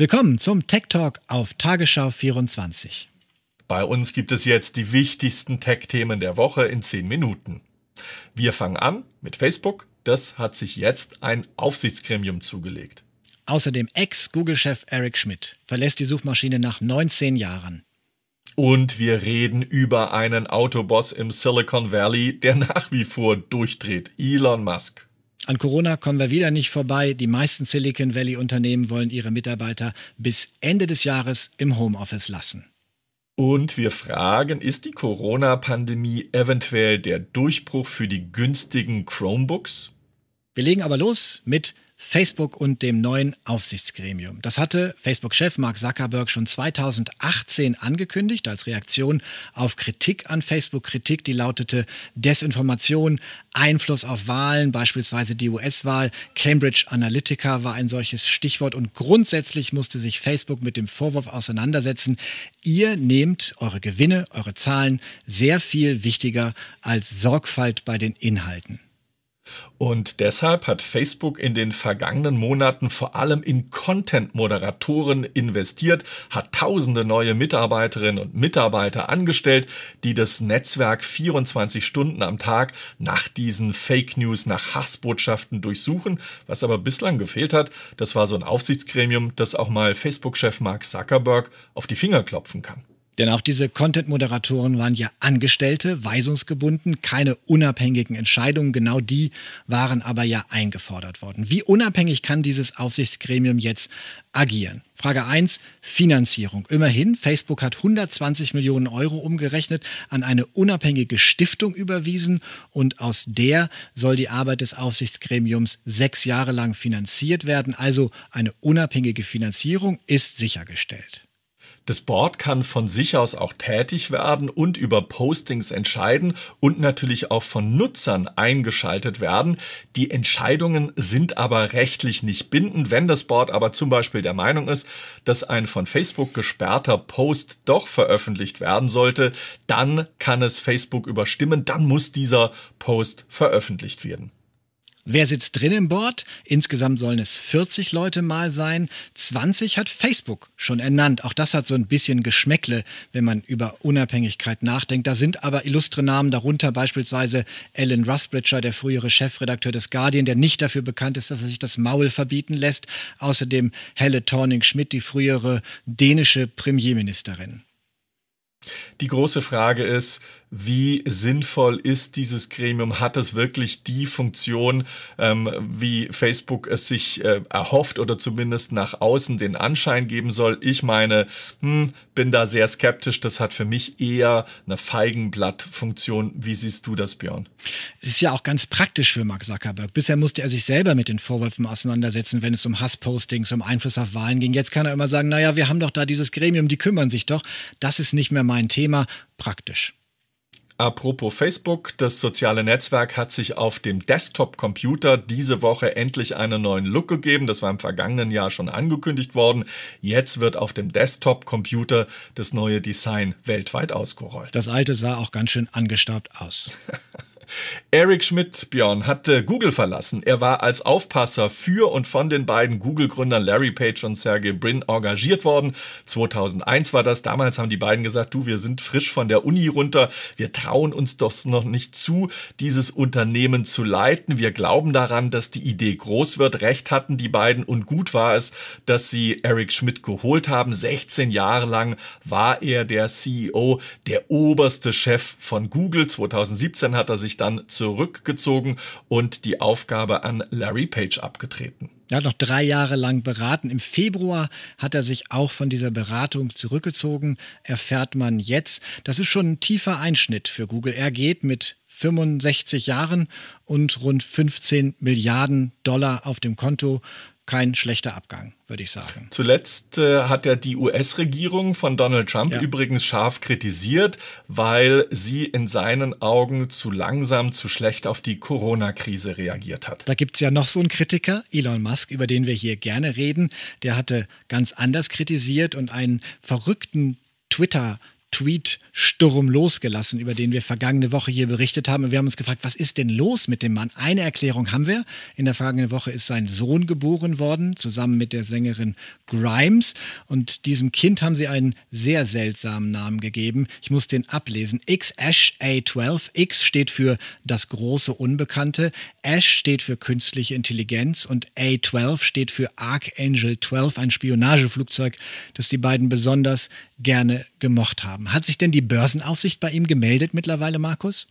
Willkommen zum Tech Talk auf Tagesschau 24. Bei uns gibt es jetzt die wichtigsten Tech-Themen der Woche in 10 Minuten. Wir fangen an mit Facebook. Das hat sich jetzt ein Aufsichtsgremium zugelegt. Außerdem Ex-Google-Chef Eric Schmidt verlässt die Suchmaschine nach 19 Jahren. Und wir reden über einen Autoboss im Silicon Valley, der nach wie vor durchdreht, Elon Musk. An Corona kommen wir wieder nicht vorbei. Die meisten Silicon Valley-Unternehmen wollen ihre Mitarbeiter bis Ende des Jahres im Homeoffice lassen. Und wir fragen, ist die Corona-Pandemie eventuell der Durchbruch für die günstigen Chromebooks? Wir legen aber los mit Facebook und dem neuen Aufsichtsgremium. Das hatte Facebook-Chef Mark Zuckerberg schon 2018 angekündigt als Reaktion auf Kritik an Facebook. Kritik, die lautete Desinformation, Einfluss auf Wahlen, beispielsweise die US-Wahl. Cambridge Analytica war ein solches Stichwort und grundsätzlich musste sich Facebook mit dem Vorwurf auseinandersetzen, ihr nehmt eure Gewinne, eure Zahlen sehr viel wichtiger als Sorgfalt bei den Inhalten. Und deshalb hat Facebook in den vergangenen Monaten vor allem in Content-Moderatoren investiert, hat tausende neue Mitarbeiterinnen und Mitarbeiter angestellt, die das Netzwerk 24 Stunden am Tag nach diesen Fake News, nach Hassbotschaften durchsuchen. Was aber bislang gefehlt hat, das war so ein Aufsichtsgremium, das auch mal Facebook-Chef Mark Zuckerberg auf die Finger klopfen kann. Denn auch diese Content-Moderatoren waren ja Angestellte, weisungsgebunden, keine unabhängigen Entscheidungen. Genau die waren aber ja eingefordert worden. Wie unabhängig kann dieses Aufsichtsgremium jetzt agieren? Frage 1, Finanzierung. Immerhin, Facebook hat 120 Millionen Euro umgerechnet an eine unabhängige Stiftung überwiesen und aus der soll die Arbeit des Aufsichtsgremiums sechs Jahre lang finanziert werden. Also eine unabhängige Finanzierung ist sichergestellt. Das Board kann von sich aus auch tätig werden und über Postings entscheiden und natürlich auch von Nutzern eingeschaltet werden. Die Entscheidungen sind aber rechtlich nicht bindend. Wenn das Board aber zum Beispiel der Meinung ist, dass ein von Facebook gesperrter Post doch veröffentlicht werden sollte, dann kann es Facebook überstimmen. Dann muss dieser Post veröffentlicht werden. Wer sitzt drin im Board? Insgesamt sollen es 40 Leute mal sein. 20 hat Facebook schon ernannt. Auch das hat so ein bisschen Geschmäckle, wenn man über Unabhängigkeit nachdenkt. Da sind aber illustre Namen darunter, beispielsweise Alan Rusbridger, der frühere Chefredakteur des Guardian, der nicht dafür bekannt ist, dass er sich das Maul verbieten lässt. Außerdem Helle Thorning-Schmidt, die frühere dänische Premierministerin. Die große Frage ist, wie sinnvoll ist dieses Gremium? Hat es wirklich die Funktion, ähm, wie Facebook es sich äh, erhofft oder zumindest nach außen den Anschein geben soll? Ich meine, hm, bin da sehr skeptisch. Das hat für mich eher eine Feigenblattfunktion. Wie siehst du das, Björn? Es ist ja auch ganz praktisch für Mark Zuckerberg. Bisher musste er sich selber mit den Vorwürfen auseinandersetzen, wenn es um Hasspostings, um Einfluss auf Wahlen ging. Jetzt kann er immer sagen, naja, wir haben doch da dieses Gremium, die kümmern sich doch. Das ist nicht mehr mein Thema. Praktisch. Apropos Facebook, das soziale Netzwerk hat sich auf dem Desktop-Computer diese Woche endlich einen neuen Look gegeben. Das war im vergangenen Jahr schon angekündigt worden. Jetzt wird auf dem Desktop-Computer das neue Design weltweit ausgerollt. Das alte sah auch ganz schön angestaubt aus. Eric Schmidt, Björn, hat Google verlassen. Er war als Aufpasser für und von den beiden Google-Gründern Larry Page und Sergey Brin engagiert worden. 2001 war das. Damals haben die beiden gesagt, du, wir sind frisch von der Uni runter. Wir trauen uns doch noch nicht zu, dieses Unternehmen zu leiten. Wir glauben daran, dass die Idee groß wird. Recht hatten die beiden und gut war es, dass sie Eric Schmidt geholt haben. 16 Jahre lang war er der CEO, der oberste Chef von Google. 2017 hat er sich dann zurückgezogen und die Aufgabe an Larry Page abgetreten. Er hat noch drei Jahre lang beraten. Im Februar hat er sich auch von dieser Beratung zurückgezogen, erfährt man jetzt. Das ist schon ein tiefer Einschnitt für Google. Er geht mit 65 Jahren und rund 15 Milliarden Dollar auf dem Konto kein schlechter Abgang, würde ich sagen. Zuletzt äh, hat er die US-Regierung von Donald Trump ja. übrigens scharf kritisiert, weil sie in seinen Augen zu langsam, zu schlecht auf die Corona-Krise reagiert hat. Da gibt es ja noch so einen Kritiker, Elon Musk, über den wir hier gerne reden. Der hatte ganz anders kritisiert und einen verrückten Twitter Tweet-Sturm losgelassen, über den wir vergangene Woche hier berichtet haben. Und wir haben uns gefragt, was ist denn los mit dem Mann? Eine Erklärung haben wir. In der vergangenen Woche ist sein Sohn geboren worden, zusammen mit der Sängerin Grimes. Und diesem Kind haben sie einen sehr seltsamen Namen gegeben. Ich muss den ablesen. X Ash A12. X steht für das große Unbekannte. Ash steht für künstliche Intelligenz und A12 steht für Archangel 12, ein Spionageflugzeug, das die beiden besonders gerne gemocht haben. Hat sich denn die Börsenaufsicht bei ihm gemeldet mittlerweile, Markus?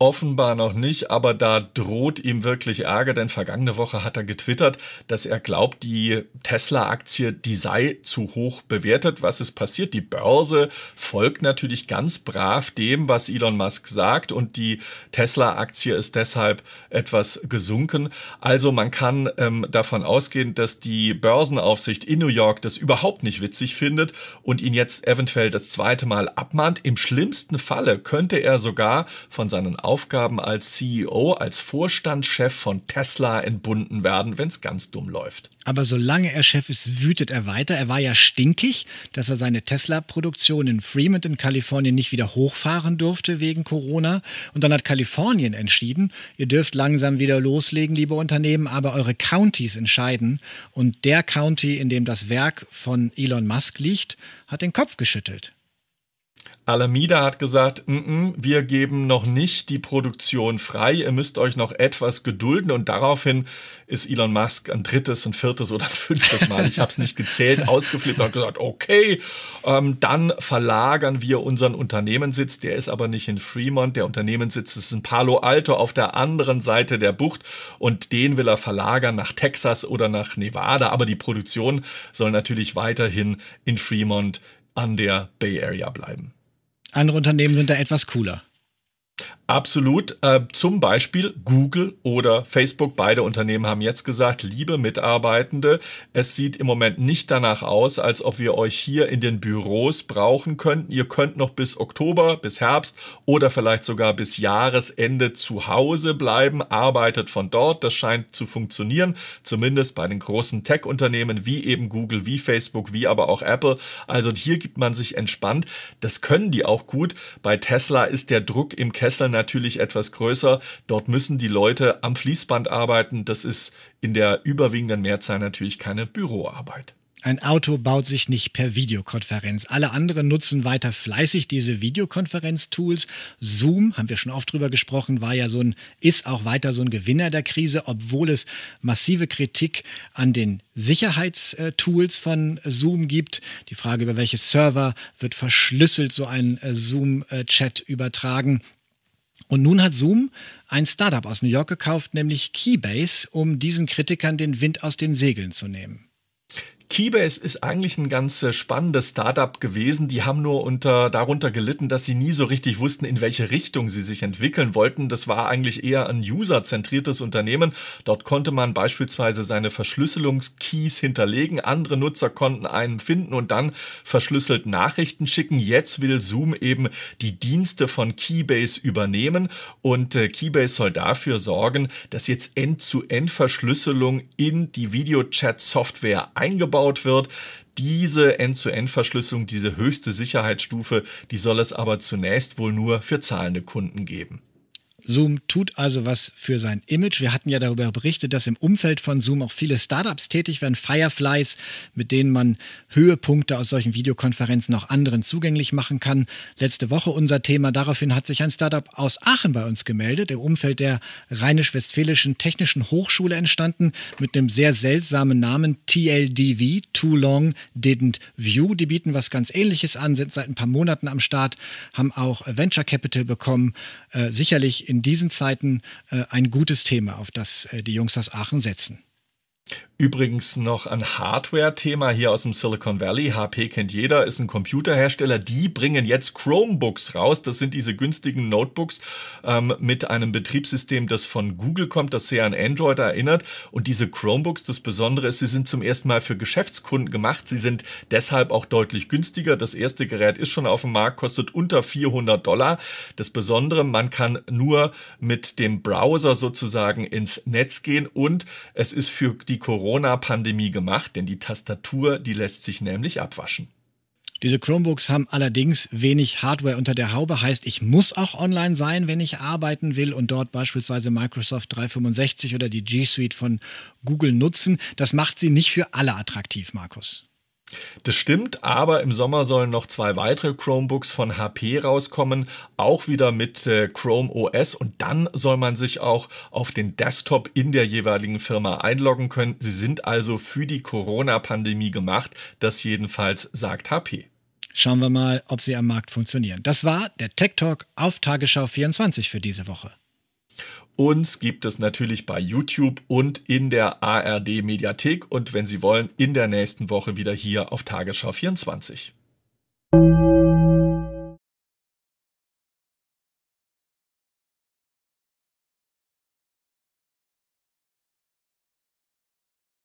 Offenbar noch nicht, aber da droht ihm wirklich Ärger, denn vergangene Woche hat er getwittert, dass er glaubt, die Tesla-Aktie, die sei zu hoch bewertet. Was ist passiert? Die Börse folgt natürlich ganz brav dem, was Elon Musk sagt und die Tesla-Aktie ist deshalb etwas gesunken. Also man kann ähm, davon ausgehen, dass die Börsenaufsicht in New York das überhaupt nicht witzig findet und ihn jetzt eventuell das zweite Mal abmahnt. Im schlimmsten Falle könnte er sogar von seinen Aufgaben als CEO, als Vorstandschef von Tesla entbunden werden, wenn es ganz dumm läuft. Aber solange er Chef ist, wütet er weiter. Er war ja stinkig, dass er seine Tesla-Produktion in Fremont in Kalifornien nicht wieder hochfahren durfte wegen Corona. Und dann hat Kalifornien entschieden, ihr dürft langsam wieder loslegen, liebe Unternehmen, aber eure Countys entscheiden. Und der County, in dem das Werk von Elon Musk liegt, hat den Kopf geschüttelt. Alameda hat gesagt, N -n, wir geben noch nicht die Produktion frei, ihr müsst euch noch etwas gedulden. Und daraufhin ist Elon Musk ein drittes, ein viertes oder ein fünftes Mal, ich habe es nicht gezählt, ausgeflippt und gesagt, okay, ähm, dann verlagern wir unseren Unternehmenssitz, der ist aber nicht in Fremont, der Unternehmenssitz ist in Palo Alto auf der anderen Seite der Bucht und den will er verlagern nach Texas oder nach Nevada, aber die Produktion soll natürlich weiterhin in Fremont an der Bay Area bleiben. Andere Unternehmen sind da etwas cooler. Absolut. Äh, zum Beispiel Google oder Facebook. Beide Unternehmen haben jetzt gesagt, liebe Mitarbeitende, es sieht im Moment nicht danach aus, als ob wir euch hier in den Büros brauchen könnten. Ihr könnt noch bis Oktober, bis Herbst oder vielleicht sogar bis Jahresende zu Hause bleiben. Arbeitet von dort. Das scheint zu funktionieren. Zumindest bei den großen Tech-Unternehmen wie eben Google, wie Facebook, wie aber auch Apple. Also hier gibt man sich entspannt. Das können die auch gut. Bei Tesla ist der Druck im Kessel natürlich etwas größer. Dort müssen die Leute am Fließband arbeiten. Das ist in der überwiegenden Mehrzahl natürlich keine Büroarbeit. Ein Auto baut sich nicht per Videokonferenz. Alle anderen nutzen weiter fleißig diese Videokonferenz-Tools. Zoom, haben wir schon oft drüber gesprochen, war ja so ein, ist auch weiter so ein Gewinner der Krise, obwohl es massive Kritik an den Sicherheitstools von Zoom gibt. Die Frage, über welche Server wird verschlüsselt so ein äh, Zoom-Chat übertragen. Und nun hat Zoom ein Startup aus New York gekauft, nämlich Keybase, um diesen Kritikern den Wind aus den Segeln zu nehmen. Keybase ist eigentlich ein ganz äh, spannendes Startup gewesen. Die haben nur unter, darunter gelitten, dass sie nie so richtig wussten, in welche Richtung sie sich entwickeln wollten. Das war eigentlich eher ein userzentriertes Unternehmen. Dort konnte man beispielsweise seine Verschlüsselungskeys hinterlegen. Andere Nutzer konnten einen finden und dann verschlüsselt Nachrichten schicken. Jetzt will Zoom eben die Dienste von Keybase übernehmen und äh, Keybase soll dafür sorgen, dass jetzt End-zu-End-Verschlüsselung in die Videochat-Software eingebaut aufgebaut wird. Diese End-zu-End-Verschlüsselung, diese höchste Sicherheitsstufe, die soll es aber zunächst wohl nur für zahlende Kunden geben. Zoom tut also was für sein Image. Wir hatten ja darüber berichtet, dass im Umfeld von Zoom auch viele Startups tätig werden, Fireflies, mit denen man Höhepunkte aus solchen Videokonferenzen auch anderen zugänglich machen kann. Letzte Woche unser Thema. Daraufhin hat sich ein Startup aus Aachen bei uns gemeldet, im Umfeld der Rheinisch-Westfälischen Technischen Hochschule entstanden, mit einem sehr seltsamen Namen TLDV, Too Long Didn't View. Die bieten was ganz Ähnliches an, sind seit ein paar Monaten am Start, haben auch Venture Capital bekommen. Äh, sicherlich in in diesen Zeiten äh, ein gutes Thema, auf das äh, die Jungs aus Aachen setzen. Übrigens noch ein Hardware-Thema hier aus dem Silicon Valley. HP kennt jeder, ist ein Computerhersteller. Die bringen jetzt Chromebooks raus. Das sind diese günstigen Notebooks ähm, mit einem Betriebssystem, das von Google kommt, das sehr an Android erinnert. Und diese Chromebooks, das Besondere ist, sie sind zum ersten Mal für Geschäftskunden gemacht. Sie sind deshalb auch deutlich günstiger. Das erste Gerät ist schon auf dem Markt, kostet unter 400 Dollar. Das Besondere, man kann nur mit dem Browser sozusagen ins Netz gehen und es ist für die Corona Corona-Pandemie gemacht, denn die Tastatur, die lässt sich nämlich abwaschen. Diese Chromebooks haben allerdings wenig Hardware unter der Haube, heißt, ich muss auch online sein, wenn ich arbeiten will und dort beispielsweise Microsoft 365 oder die G Suite von Google nutzen. Das macht sie nicht für alle attraktiv, Markus. Das stimmt, aber im Sommer sollen noch zwei weitere Chromebooks von HP rauskommen, auch wieder mit äh, Chrome OS und dann soll man sich auch auf den Desktop in der jeweiligen Firma einloggen können. Sie sind also für die Corona-Pandemie gemacht, das jedenfalls sagt HP. Schauen wir mal, ob sie am Markt funktionieren. Das war der Tech Talk auf Tagesschau 24 für diese Woche. Uns gibt es natürlich bei YouTube und in der ARD Mediathek und wenn Sie wollen, in der nächsten Woche wieder hier auf Tagesschau 24.